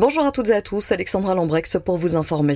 Bonjour à toutes et à tous, Alexandra Lambrex pour vous informer.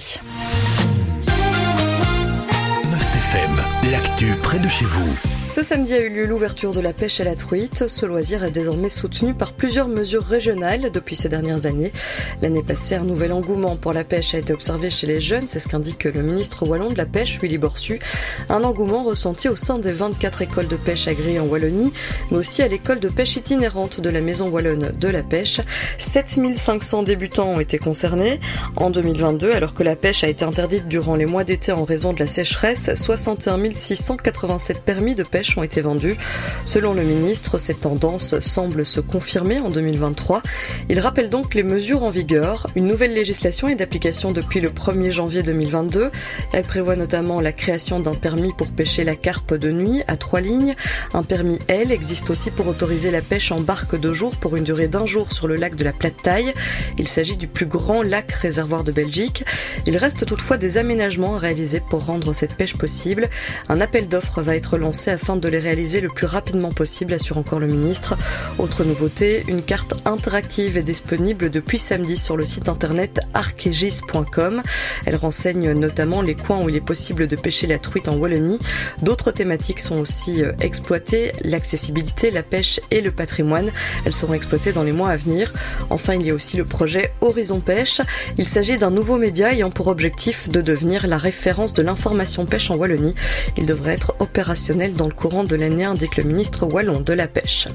Ce samedi a eu lieu l'ouverture de la pêche à la truite. Ce loisir est désormais soutenu par plusieurs mesures régionales depuis ces dernières années. L'année passée, un nouvel engouement pour la pêche a été observé chez les jeunes, c'est ce qu'indique le ministre wallon de la pêche, Willy Borsu. Un engouement ressenti au sein des 24 écoles de pêche agréées en Wallonie, mais aussi à l'école de pêche itinérante de la Maison Wallonne de la pêche. 7500 débutants ont été concernés. En 2022, alors que la pêche a été interdite durant les mois d'été en raison de la sécheresse, 61 687 permis de pêche ont été vendus. Selon le ministre, cette tendance semble se confirmer en 2023. Il rappelle donc les mesures en vigueur. Une nouvelle législation est d'application depuis le 1er janvier 2022. Elle prévoit notamment la création d'un permis pour pêcher la carpe de nuit à trois lignes. Un permis L existe aussi pour autoriser la pêche en barque de jour pour une durée d'un jour sur le lac de la Plate Taille. Il s'agit du plus grand lac réservoir de Belgique. Il reste toutefois des aménagements à réaliser pour rendre cette pêche possible. Un appel d'offres va être lancé afin de les réaliser le plus rapidement possible, assure encore le ministre. Autre nouveauté, une carte interactive est disponible depuis samedi sur le site internet archegis.com. Elle renseigne notamment les coins où il est possible de pêcher la truite en Wallonie. D'autres thématiques sont aussi euh, exploitées, l'accessibilité, la pêche et le patrimoine. Elles seront exploitées dans les mois à venir. Enfin, il y a aussi le projet Horizon Pêche. Il s'agit d'un nouveau média ayant pour objectif de devenir la référence de l'information pêche en Wallonie. Il devrait être opérationnel dans le courant de l'année, indique le ministre wallon de la Pêche.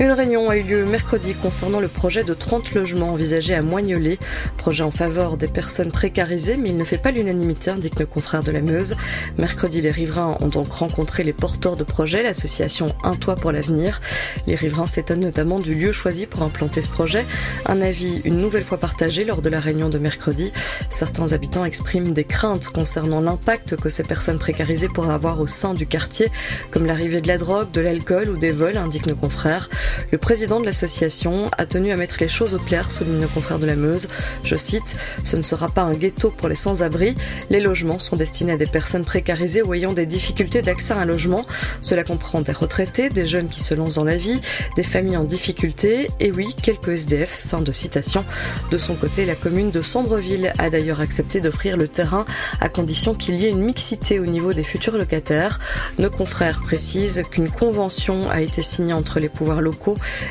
Une réunion a eu lieu mercredi concernant le projet de 30 logements envisagé à Moignolet. Projet en faveur des personnes précarisées, mais il ne fait pas l'unanimité, indique le confrère de la Meuse. Mercredi, les riverains ont donc rencontré les porteurs de projet, l'association Un Toit pour l'avenir. Les riverains s'étonnent notamment du lieu choisi pour implanter ce projet. Un avis une nouvelle fois partagé lors de la réunion de mercredi. Certains habitants expriment des craintes concernant l'impact que ces personnes précarisées pourraient avoir au sein du quartier, comme l'arrivée de la drogue, de l'alcool ou des vols, indiquent nos confrères. Le président de l'association a tenu à mettre les choses au clair, souligne le confrère de la Meuse. Je cite, ce ne sera pas un ghetto pour les sans-abri. Les logements sont destinés à des personnes précarisées ou ayant des difficultés d'accès à un logement. Cela comprend des retraités, des jeunes qui se lancent dans la vie, des familles en difficulté et oui, quelques SDF. Fin de citation. De son côté, la commune de Sandreville a d'ailleurs accepté d'offrir le terrain à condition qu'il y ait une mixité au niveau des futurs locataires. Nos confrères précisent qu'une convention a été signée entre les pouvoirs locaux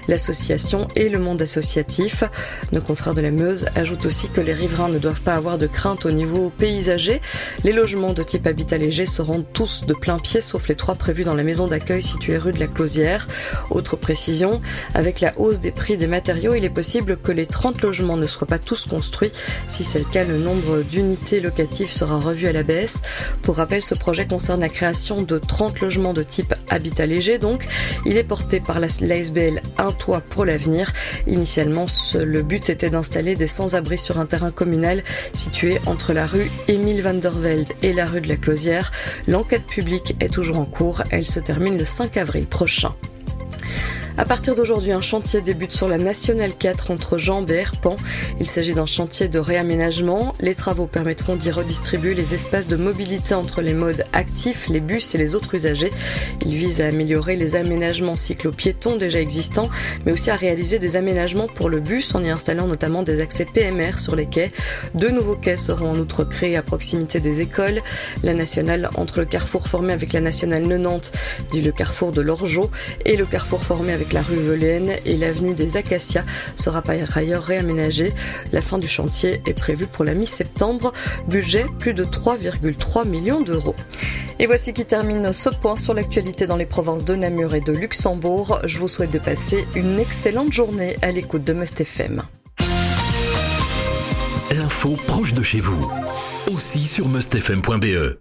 l'association et le monde associatif. Nos confrères de la Meuse ajoutent aussi que les riverains ne doivent pas avoir de crainte au niveau paysager. Les logements de type habitat léger seront tous de plein pied sauf les trois prévus dans la maison d'accueil située rue de la Closière. Autre précision, avec la hausse des prix des matériaux, il est possible que les 30 logements ne soient pas tous construits. Si c'est le cas, le nombre d'unités locatives sera revu à la baisse. Pour rappel, ce projet concerne la création de 30 logements de type habitat léger, donc il est porté par l'ASBL un toit pour l'avenir. Initialement, le but était d'installer des sans-abri sur un terrain communal situé entre la rue Émile van der Velde et la rue de la Closière. L'enquête publique est toujours en cours. Elle se termine le 5 avril prochain. À partir d'aujourd'hui, un chantier débute sur la Nationale 4 entre Jambes et Herpan. Il s'agit d'un chantier de réaménagement. Les travaux permettront d'y redistribuer les espaces de mobilité entre les modes actifs, les bus et les autres usagers. Il vise à améliorer les aménagements cyclo-piétons déjà existants, mais aussi à réaliser des aménagements pour le bus en y installant notamment des accès PMR sur les quais. Deux nouveaux quais seront en outre créés à proximité des écoles. La nationale entre le carrefour formé avec la nationale 90, dit le carrefour de l'Orgeau, et le carrefour formé la rue Velaine et l'avenue des Acacias sera par ailleurs réaménagée. La fin du chantier est prévue pour la mi-septembre. Budget plus de 3,3 millions d'euros. Et voici qui termine ce point sur l'actualité dans les provinces de Namur et de Luxembourg. Je vous souhaite de passer une excellente journée à l'écoute de Must FM. L'info proche de chez vous, aussi sur mustfm.be.